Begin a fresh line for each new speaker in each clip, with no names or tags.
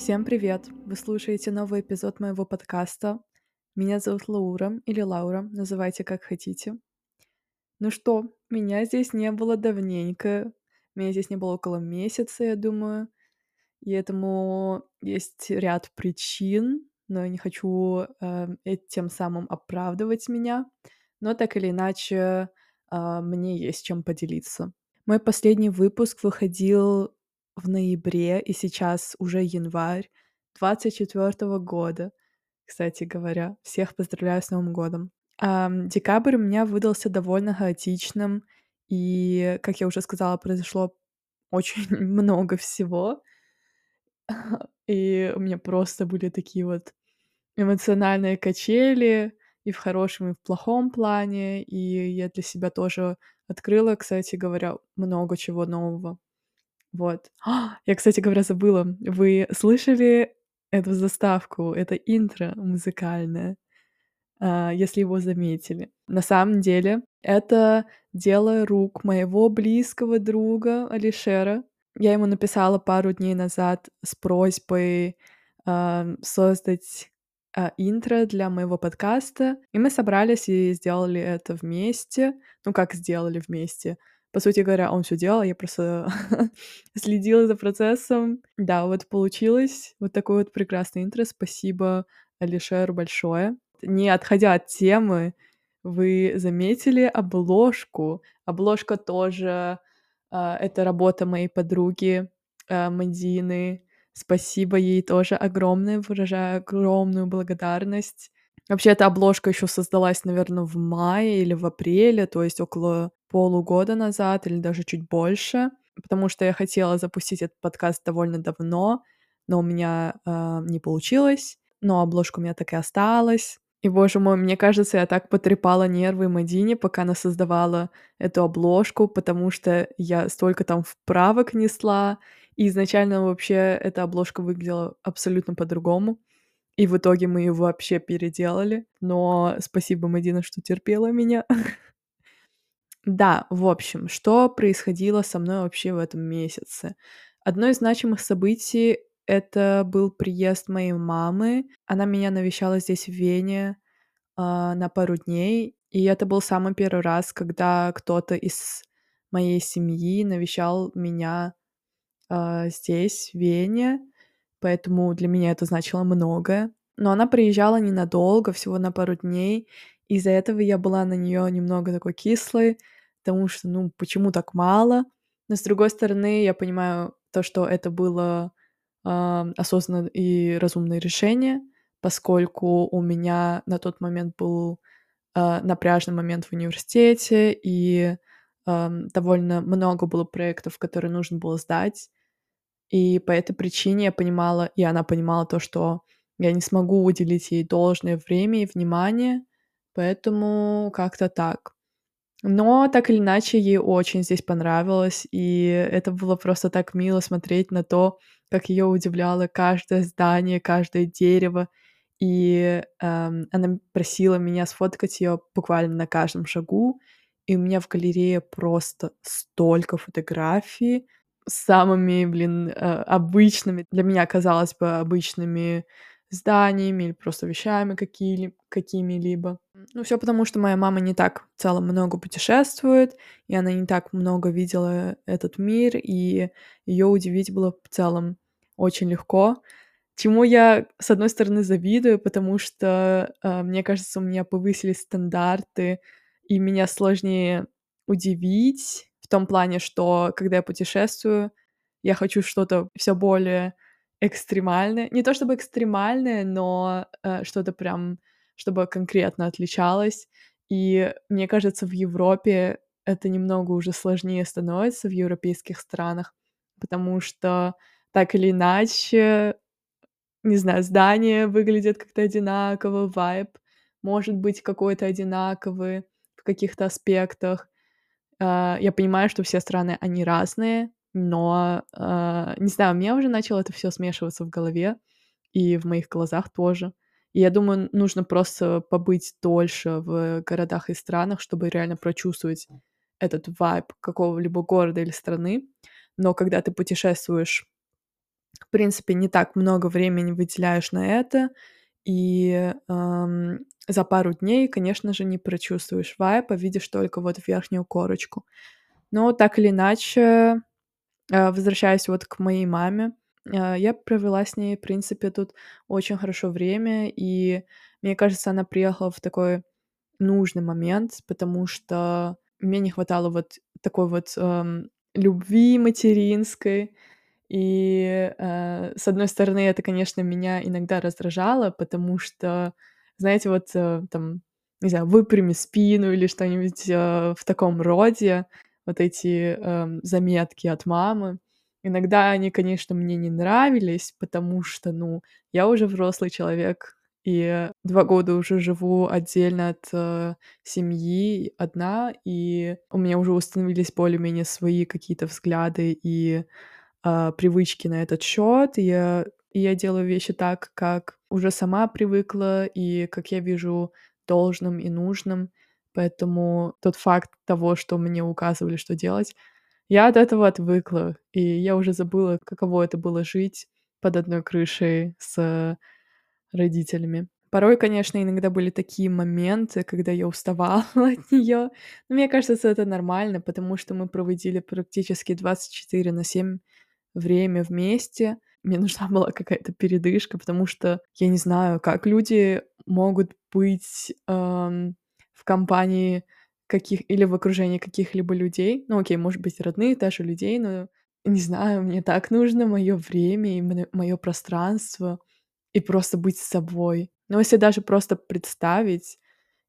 Всем привет! Вы слушаете новый эпизод моего подкаста. Меня зовут Лаура или Лаура, называйте как хотите. Ну что, меня здесь не было давненько. Меня здесь не было около месяца, я думаю. И этому есть ряд причин, но я не хочу э, тем самым оправдывать меня. Но так или иначе, э, мне есть чем поделиться. Мой последний выпуск выходил в ноябре, и сейчас уже январь 24 года. Кстати говоря, всех поздравляю с Новым годом. А, декабрь у меня выдался довольно хаотичным, и, как я уже сказала, произошло очень много всего. И у меня просто были такие вот эмоциональные качели и в хорошем, и в плохом плане. И я для себя тоже открыла, кстати говоря, много чего нового. Вот. Я, кстати говоря, забыла. Вы слышали эту заставку? Это интро музыкальное, а, если его заметили. На самом деле, это дело рук моего близкого друга Алишера. Я ему написала пару дней назад с просьбой э, создать э, интро для моего подкаста, и мы собрались и сделали это вместе. Ну, как сделали вместе? По сути говоря, он все делал, я просто следила за процессом. Да, вот получилось вот такой вот прекрасный интро. Спасибо Алишеру большое. Не отходя от темы, вы заметили обложку. Обложка тоже э, это работа моей подруги э, Мадины. Спасибо ей тоже огромное, выражаю огромную благодарность. Вообще, эта обложка еще создалась, наверное, в мае или в апреле, то есть около полугода назад или даже чуть больше, потому что я хотела запустить этот подкаст довольно давно, но у меня э, не получилось, но обложка у меня так и осталась. И, боже мой, мне кажется, я так потрепала нервы Мадине, пока она создавала эту обложку, потому что я столько там вправок несла, и изначально вообще эта обложка выглядела абсолютно по-другому. И в итоге мы ее вообще переделали. Но спасибо, Мадина, что терпела меня. Да, в общем, что происходило со мной вообще в этом месяце? Одно из значимых событий — это был приезд моей мамы. Она меня навещала здесь, в Вене, а, на пару дней. И это был самый первый раз, когда кто-то из моей семьи навещал меня а, здесь, в Вене поэтому для меня это значило многое. Но она приезжала ненадолго, всего на пару дней, из-за этого я была на нее немного такой кислой, потому что, ну, почему так мало? Но с другой стороны, я понимаю то, что это было э, осознанное и разумное решение, поскольку у меня на тот момент был э, напряжный момент в университете, и э, довольно много было проектов, которые нужно было сдать. И по этой причине я понимала, и она понимала то, что я не смогу уделить ей должное время и внимание, поэтому как-то так. Но так или иначе, ей очень здесь понравилось, и это было просто так мило смотреть на то, как ее удивляло каждое здание, каждое дерево. И эм, она просила меня сфоткать ее буквально на каждом шагу. И у меня в галерее просто столько фотографий, самыми, блин, э, обычными, для меня, казалось бы, обычными зданиями или просто вещами какие какими-либо. Ну, все потому, что моя мама не так в целом много путешествует, и она не так много видела этот мир, и ее удивить было в целом очень легко. Чему я, с одной стороны, завидую, потому что, э, мне кажется, у меня повысились стандарты, и меня сложнее удивить, том плане, что когда я путешествую, я хочу что-то все более экстремальное. Не то чтобы экстремальное, но э, что-то прям, чтобы конкретно отличалось. И мне кажется, в Европе это немного уже сложнее становится в европейских странах, потому что так или иначе, не знаю, здание выглядит как-то одинаково, вайб может быть какой-то одинаковый в каких-то аспектах. А, я понимаю, что все страны, они разные, но, э, не знаю, у меня уже начало это все смешиваться в голове и в моих глазах тоже. И я думаю, нужно просто побыть дольше в городах и странах, чтобы реально прочувствовать этот вайб какого-либо города или страны. Но когда ты путешествуешь в принципе, не так много времени выделяешь на это, и, ам, за пару дней, конечно же, не прочувствуешь вайб, а видишь только вот верхнюю корочку. Но так или иначе, э, возвращаясь вот к моей маме, э, я провела с ней, в принципе, тут очень хорошо время, и мне кажется, она приехала в такой нужный момент, потому что мне не хватало вот такой вот, эм, любви материнской. И, э, с одной стороны, это, конечно, меня иногда раздражало, потому что, знаете, вот, э, там, не знаю, выпрями спину или что-нибудь, э, в таком роде, вот эти, эм, заметки от мамы. Иногда они, конечно, мне не нравились, потому что, ну, я уже взрослый человек, и 2 года уже живу отдельно от, э, семьи, одна, и у меня уже установились более-менее свои какие-то взгляды и, а, привычки на этот счет. Я я делаю вещи так, как уже сама привыкла и как я вижу должным и нужным. Поэтому тот факт того, что мне указывали, что делать, я от этого отвыкла, и я уже забыла, каково это было жить под одной крышей с родителями. Порой, конечно, иногда были такие моменты, когда я уставала от неё. Но мне кажется, это нормально, потому что мы проводили практически 24 на 7 время вместе. Мне нужна была какая-то передышка, потому что я не знаю, как люди могут быть, ам, в компании каких или в окружении каких-либо людей. Ну, окей, может быть, родных даже людей, но не знаю, мне так нужно моё время и моё пространство, и просто быть с собой. Но если даже просто представить,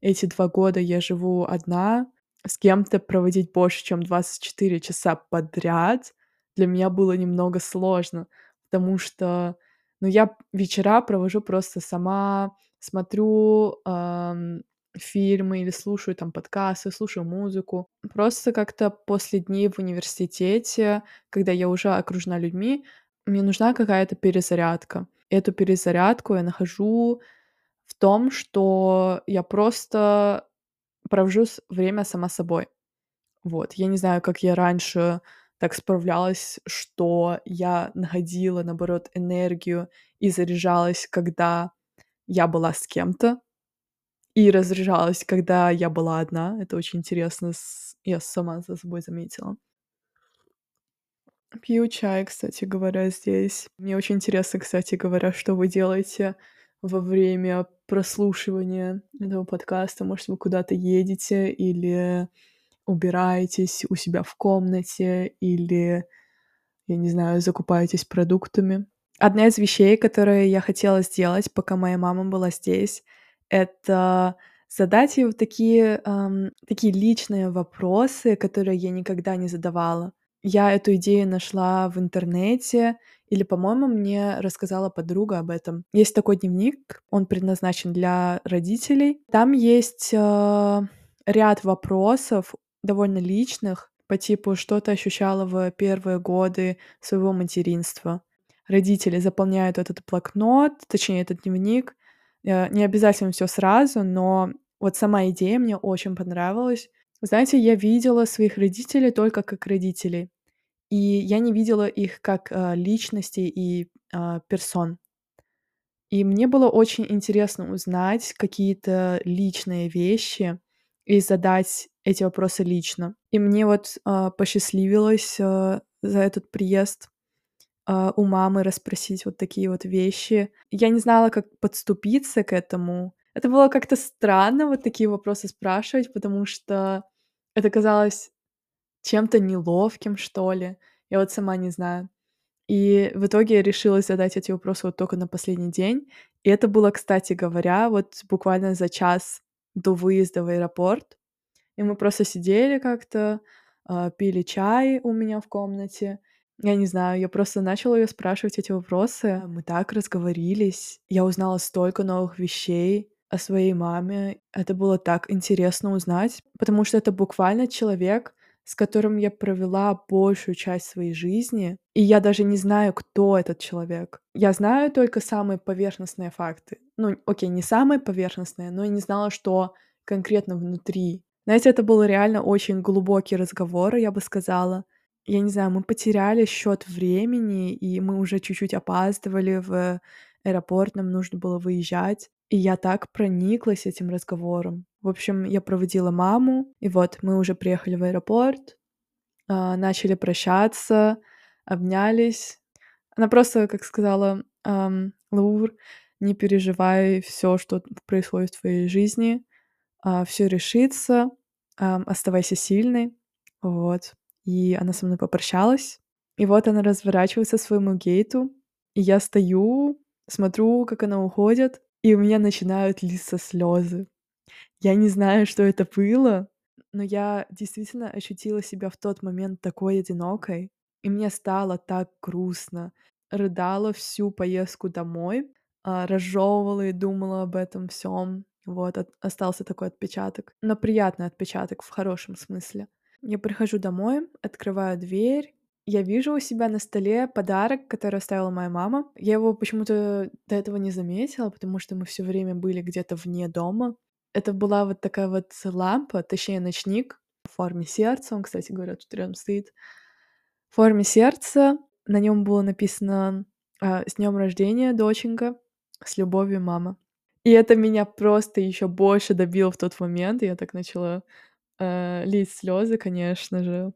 эти 2 года я живу одна, с кем-то проводить больше, чем 24 часа подряд, для меня было немного сложно, потому что, ну, я вечера провожу просто сама, смотрю, ам, фильмы или слушаю там подкасты, слушаю музыку. Просто как-то после дней в университете, когда я уже окружена людьми, мне нужна какая-то перезарядка. Эту перезарядку я нахожу в том, что я просто провожу время сама собой. Вот. Я не знаю, как я раньше так справлялась, что я находила, наоборот, энергию и заряжалась, когда я была с кем-то, и разряжалась, когда я была одна. Это очень интересно, я сама за собой заметила. Пью чай, кстати говоря, здесь. Мне очень интересно, кстати говоря, что вы делаете во время прослушивания этого подкаста. Может, вы куда-то едете или убираетесь у себя в комнате, или, я не знаю, закупаетесь продуктами. Одна из вещей, которые я хотела сделать, пока моя мама была здесь, это задать ей вот такие, ам, такие личные вопросы, которые я никогда не задавала. Я эту идею нашла в интернете или, по-моему, мне рассказала подруга об этом. Есть такой дневник, он предназначен для родителей. Там есть, а, ряд вопросов довольно личных по типу: что ты ощущала в первые годы своего материнства. Родители заполняют этот блокнот, точнее, этот дневник. Э, не обязательно всё сразу, но вот сама идея мне очень понравилась. Знаете, я видела своих родителей только как родителей, и я не видела их как, а, личностей и, а, персон. И мне было очень интересно узнать какие-то личные вещи и задать эти вопросы лично. И мне вот, а, посчастливилось, а, за этот приезд, а, у мамы расспросить вот такие вот вещи. Я не знала, как подступиться к этому. Это было как-то странно вот такие вопросы спрашивать, потому что это казалось чем-то неловким, что ли. Я вот сама не знаю. И в итоге я решилась задать эти вопросы вот тока на последний день. И это было, кстати говоря, вот буквально за час до выезда в аэропорт. И мы просто сидели как-то, а, пили чай у меня в комнате. Я не знаю, я просто начала её спрашивать эти вопросы. Мы так разговорились. Я узнала столько новых вещей о своей маме. Это было так интересно узнать, потому что это буквально человек, с которым я провела большую часть своей жизни, и я даже не знаю, кто этот человек. Я знаю только самые поверхностные факты. Ну, окей, не самые поверхностные, но я не знала, что конкретно внутри. Знаете, это был реально очень глубокий разговор, я бы сказала. Я не знаю, мы потеряли счет времени, и мы уже чуть-чуть опаздывали в аэропорт, нам нужно было выезжать. И я так прониклась этим разговором. В общем, я проводила маму, и вот мы уже приехали в аэропорт, а, начали прощаться, обнялись. Она просто, как сказала, ам, Лаур, не переживай все, что происходит в твоей жизни, а, все решится, оставайся сильной. Вот. И она со мной попрощалась. И вот она разворачивается к своему гейту, и я стою, смотрю, как она уходит, и у меня начинают литься слезы. Я не знаю, что это было, но я действительно ощутила себя в тот момент такой одинокой, и мне стало так грустно. Рыдала всю поездку домой, а, разжевывала и думала об этом всем. Вот, от- остался такой отпечаток. Но приятный отпечаток в хорошем смысле. Я прихожу домой, открываю дверь, я вижу у себя на столе подарок, который оставила моя мама. Я его почему-то до этого не заметила, потому что мы все время были где-то вне дома. Это была вот такая вот лампа, точнее ночник в форме сердца. Он, кстати говоря, тут рядом стоит. В форме сердца. На нем было написано а, «С днем рождения, доченька! С любовью, мама!» И это меня просто еще больше добило в тот момент. Я так начала э, лить слезы, конечно же.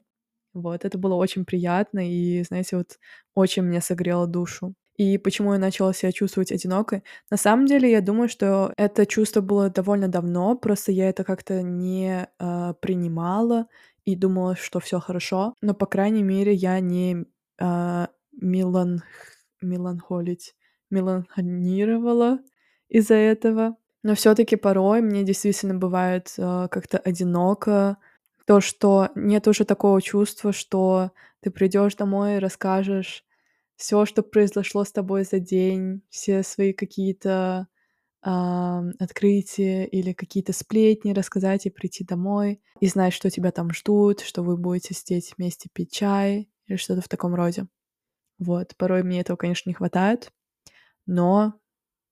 Вот, это было очень приятно и, знаете, вот очень мне согрело душу. И почему я начала себя чувствовать одинокой? На самом деле, я думаю, что это чувство было довольно давно, просто я это как-то не э, принимала и думала, что все хорошо. Но, по крайней мере, я не э, мелан... меланхолить, меланхонировала из-за этого. Но все-таки порой мне действительно бывает э, как-то одиноко, то, что нет уже такого чувства, что ты придешь домой и расскажешь все, что произошло с тобой за день, все свои какие-то а, открытия или какие-то сплетни рассказать и прийти домой и знать, что тебя там ждут, что вы будете сидеть вместе пить чай или что-то в таком роде. Вот, порой мне этого, конечно, не хватает, но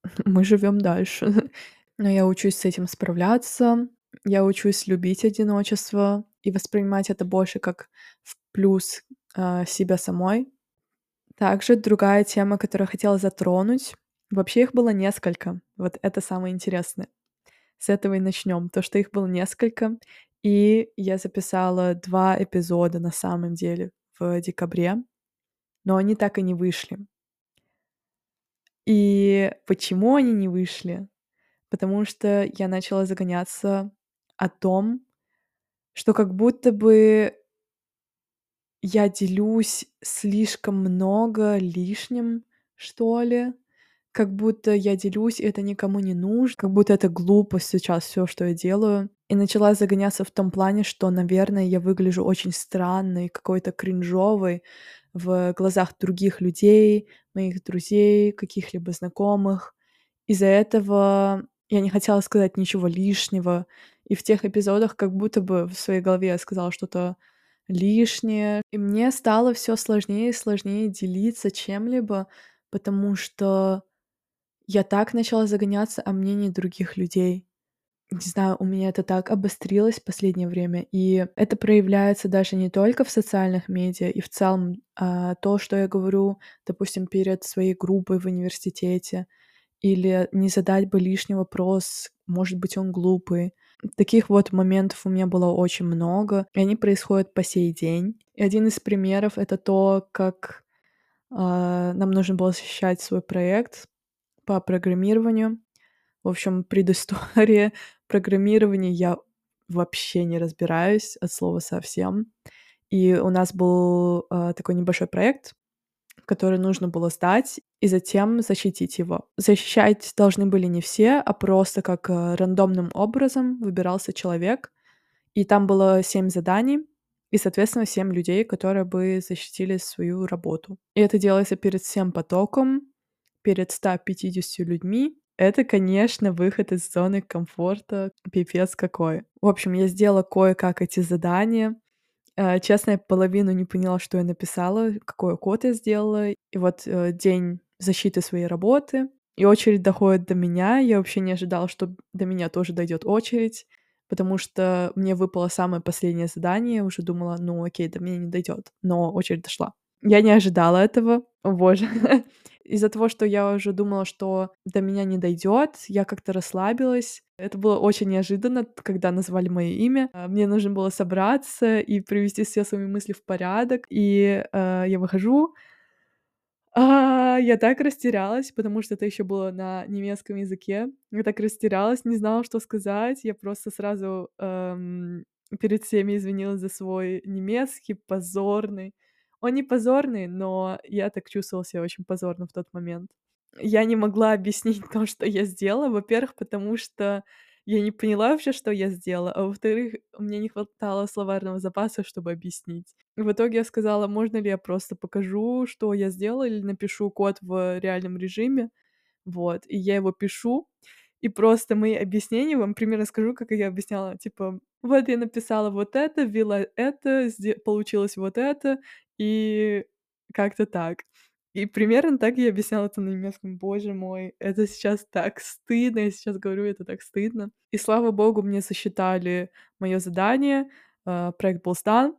мы живем дальше. Но я учусь с этим справляться, я учусь любить одиночество и воспринимать это больше как в плюс э, себя самой. Также другая тема, которую я хотела затронуть, вообще их было несколько. Вот это самое интересное. С этого и начнем. То, что их было несколько, и я записала два эпизода на самом деле в декабре, но они так и не вышли. И почему они не вышли? Потому что я начала загоняться о том, что как будто бы я делюсь слишком много лишним, что ли. Как будто я делюсь, и это никому не нужно, как будто это глупо сейчас все, что я делаю. И начала загоняться в том плане, что, наверное, я выгляжу очень странной, какой-то кринжовой в глазах других людей, моих друзей, каких-либо знакомых. Из-за этого я не хотела сказать ничего лишнего. И в тех эпизодах как будто бы в своей голове я сказала что-то лишнее. И мне стало все сложнее и сложнее делиться чем-либо, потому что я так начала загоняться о мнении других людей. Не знаю, у меня это так обострилось в последнее время, и это проявляется даже не только в социальных медиа, и в целом а, то, что я говорю, допустим, перед своей группой в университете, или не задать бы лишний вопрос, может быть, он глупый. Таких вот моментов у меня было очень много, и они происходят по сей день. И один из примеров — это то, как э, нам нужно было защищать свой проект по программированию. В общем, предыстория программирования я вообще не разбираюсь от слова совсем. И у нас был э, такой небольшой проект, который нужно было сдать, и затем защитить его. Защищать должны были не все, а просто как э, рандомным образом выбирался человек, и там было семь заданий, и, соответственно, семь людей, которые бы защитили свою работу. И это делается перед всем потоком, перед 150 людьми. Это, конечно, выход из зоны комфорта, пипец какой. В общем, я сделала кое-как эти задания, Э, честно, я половину не поняла, что я написала, какой код я сделала. И вот э, день защиты своей работы, и очередь доходит до меня. Я вообще не ожидала, что до меня тоже дойдет очередь, потому что мне выпало самое последнее задание. Уже думала: "Ну, окей, до меня не дойдёт". Но очередь дошла. Я не ожидала этого. Боже. Из-за того, что я уже думала, что до меня не дойдёт, я как-то расслабилась. Это было очень неожиданно, когда назвали моё имя. А, мне нужно было собраться и привести все свои мысли в порядок. И, э, я выхожу а, я так растерялась, потому что это ещё было на немецком языке. Я так растерялась, не знала, что сказать. Я просто сразу, эм, перед всеми извинилась за свой немецкий позорный. Он не позорный, но я так чувствовала себя очень позорно в тот момент. Я не могла объяснить то, что я сделала. Во-первых, потому что я не поняла вообще, что я сделала, а во-вторых, мне не хватало словарного запаса, чтобы объяснить. В итоге я сказала: "Можно ли я просто покажу, что я сделала, или напишу код в реальном режиме?" Вот, и я его пишу, и просто мои объяснения вам примерно скажу, как я объясняла. Типа: "Вот я написала вот это, ввела это, получилось вот это". И как-то так. И примерно так я объясняла это на немецком. Боже мой, это сейчас так стыдно. Я сейчас говорю, это так стыдно. И слава богу, мне засчитали моё задание, э, проект был сдан.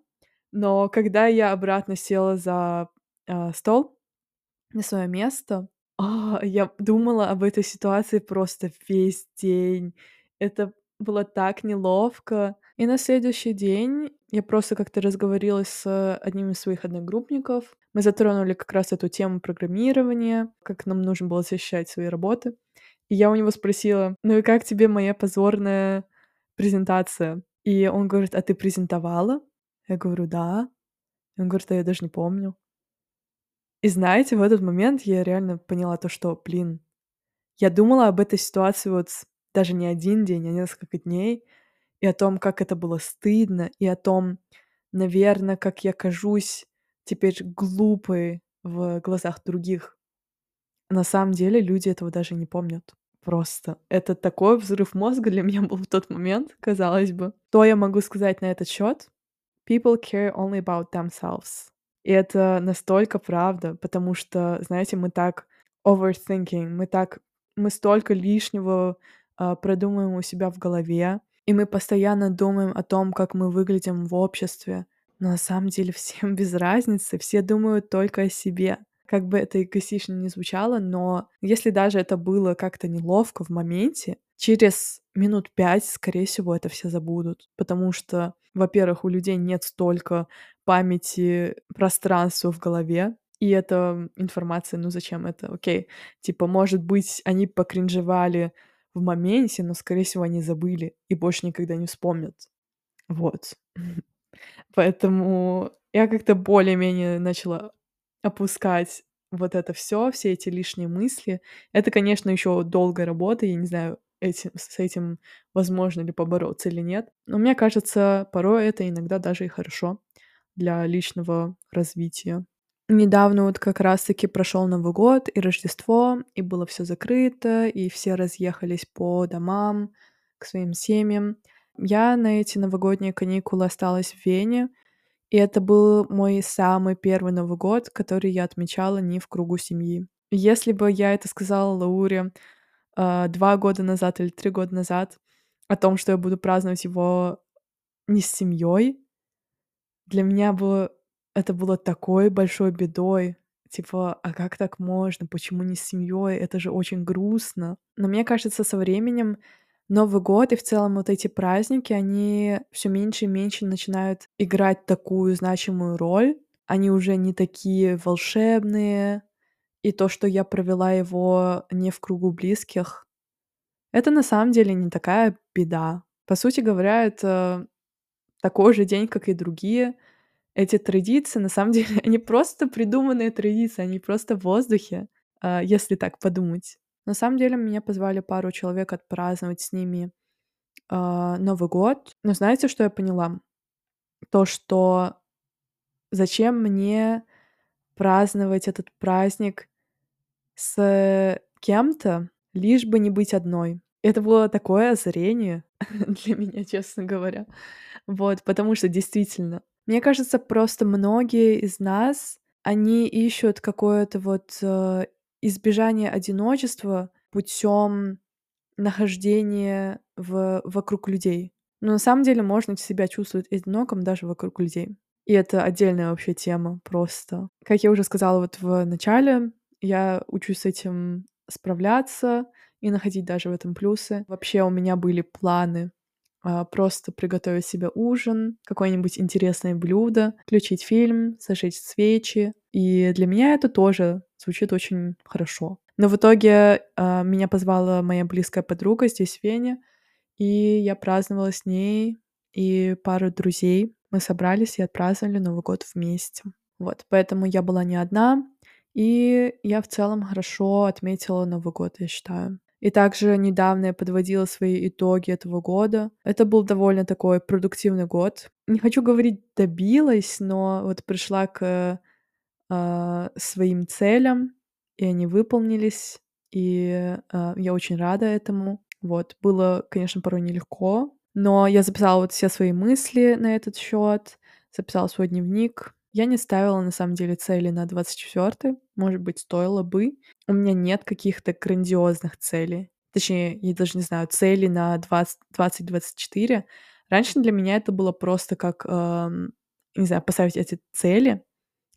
Но когда я обратно села за, а, стол, на своё место, а, я думала об этой ситуации просто весь день. Это было так неловко. И на следующий день я просто как-то разговорилась с одним из своих одногруппников. Мы затронули как раз эту тему программирования, как нам нужно было защищать свои работы. И я у него спросила: "Ну и как тебе моя позорная презентация?" И он говорит: "А ты презентовала?" Я говорю: "Да". Он говорит: "А я даже не помню". И знаете, в этот момент я реально поняла то, что, блин, я думала об этой ситуации вот даже не 1 день, а несколько дней, и о том, как это было стыдно, и о том, наверно, как я кажусь теперь глупой в глазах других. На самом деле люди этого даже не помнят. Просто это такой взрыв мозга для меня был в тот момент, казалось бы. Что я могу сказать на этот счёт? People care only about themselves. И это настолько правда, потому что, знаете, мы так overthinking, мы так мы столько лишнего, а, продумываем у себя в голове, и мы постоянно думаем о том, как мы выглядим в обществе. Но на самом деле всем без разницы, все думают только о себе. Как бы это эгоистично ни звучало, но если даже это было как-то неловко в моменте, через минут 5, скорее всего, это все забудут. Потому что, во-первых, у людей нет столько памяти, пространства в голове, и эта информация, ну зачем это? Окей, типа, может быть, они покринжевали в моменте, но, скорее всего, они забыли и больше никогда не вспомнят. Вот. Поэтому я как-то более-менее начала опускать вот это всё, все эти лишние мысли. Это, конечно, ещё долгая работа. Я не знаю, эти с этим возможно ли побороться или нет. Но мне кажется, порой это иногда даже и хорошо для личного развития. Недавно вот как раз таки прошёл Новый год и Рождество, и было всё закрыто, и все разъехались по домам, к своим семьям. Я на эти новогодние каникулы осталась в Вене, и это был мой самый первый Новый год, который я отмечала не в кругу семьи. Если бы я это сказала Лауре, а, 2 года назад или 3 года назад о том, что я буду праздновать его не с семьёй, для меня бы это было такой большой бедой. Типа, а как так можно? Почему не с семьёй? Это же очень грустно. Но мне кажется, со временем Новый год и в целом вот эти праздники, они всё меньше и меньше начинают играть такую значимую роль. Они уже не такие волшебные. И то, что я провела его не в кругу близких, это на самом деле не такая беда. По сути говоря, это такой же день, как и другие. Эти традиции, на самом деле, они просто придуманные традиции, они просто в воздухе, а, если так подумать. На самом деле меня позвали пару человек отпраздновать с ними, а, Новый год. Но знаете, что я поняла? То, что зачем мне праздновать этот праздник с кем-то, лишь бы не быть одной. Это было такое озарение для меня, честно говоря. Вот, потому что действительно, мне кажется, просто многие из нас, они ищут какое-то вот, э, избежание одиночества путём нахождения в вокруг людей. Но на самом деле можно себя чувствовать одиноком даже вокруг людей. И это отдельная вообще тема просто. Как я уже сказала вот в начале, я учусь с этим справляться и находить даже в этом плюсы. Вообще у меня были планы просто приготовить себе ужин, какое-нибудь интересное блюдо, включить фильм, зажечь свечи. И для меня это тоже звучит очень хорошо. Но в итоге а, меня позвала моя близкая подруга здесь, в Вене, и я праздновала с ней и пару друзей. Мы собрались и отпраздновали Новый год вместе. Вот, поэтому я была не одна, и я в целом хорошо отметила Новый год, я считаю. И также недавно я подводила свои итоги этого года. Это был довольно такой продуктивный год. Не хочу говорить добилась, но вот пришла к э, своим целям, и они выполнились, и э, я очень рада этому. Вот, было, конечно, порой нелегко, но я записала вот все свои мысли на этот счет, записала свой дневник. Я не ставила, на самом деле, цели на 24 может быть, стоило бы. У меня нет каких-то грандиозных целей. Точнее, я даже не знаю, цели на 20, 2024. Раньше для меня это было просто как, эм, не знаю, поставить эти цели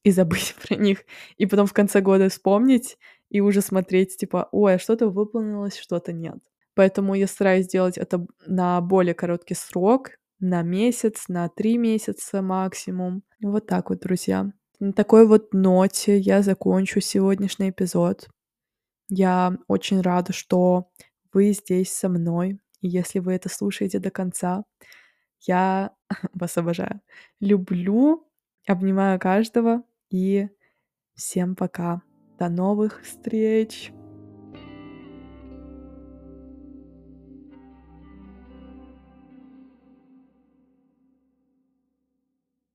и забыть про них, и потом в конце года вспомнить и уже смотреть, типа, ой, а что-то выполнилось, что-то нет. Поэтому я стараюсь сделать это на более короткий срок, на месяц, на три месяца максимум. Вот так вот, друзья. На такой вот ноте я закончу сегодняшний эпизод. Я очень рада, что вы здесь со мной. И если вы это слушаете до конца, я вас обожаю. Люблю, обнимаю каждого и всем пока. До новых встреч!